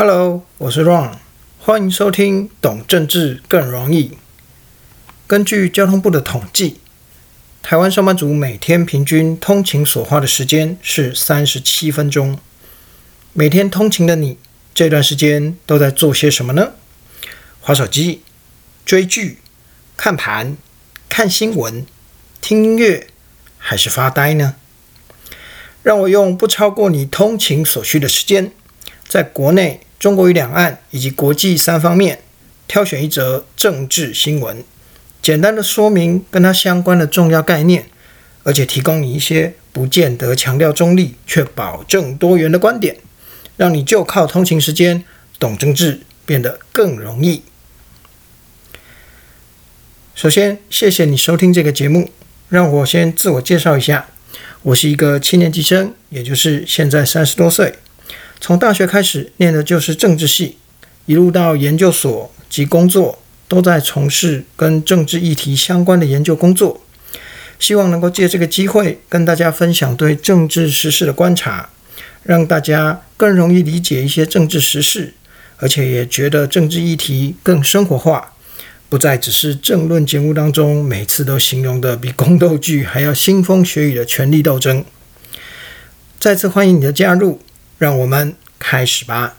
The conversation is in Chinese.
Hello，我是 Ron，欢迎收听《懂政治更容易》。根据交通部的统计，台湾上班族每天平均通勤所花的时间是三十七分钟。每天通勤的你，这段时间都在做些什么呢？划手机、追剧、看盘、看新闻、听音乐，还是发呆呢？让我用不超过你通勤所需的时间，在国内、中国与两岸以及国际三方面，挑选一则政治新闻，简单的说明跟它相关的重要概念，而且提供你一些不见得强调中立，却保证多元的观点，让你就靠通勤时间懂政治变得更容易。首先，谢谢你收听这个节目，让我先自我介绍一下。我是一个七年级生，也就是现在三十多岁。从大学开始念的就是政治系，一路到研究所及工作，都在从事跟政治议题相关的研究工作。希望能够借这个机会跟大家分享对政治时事的观察，让大家更容易理解一些政治时事，而且也觉得政治议题更生活化。不再只是政论节目当中每次都形容的比宫斗剧还要腥风血雨的权力斗争。再次欢迎你的加入，让我们开始吧。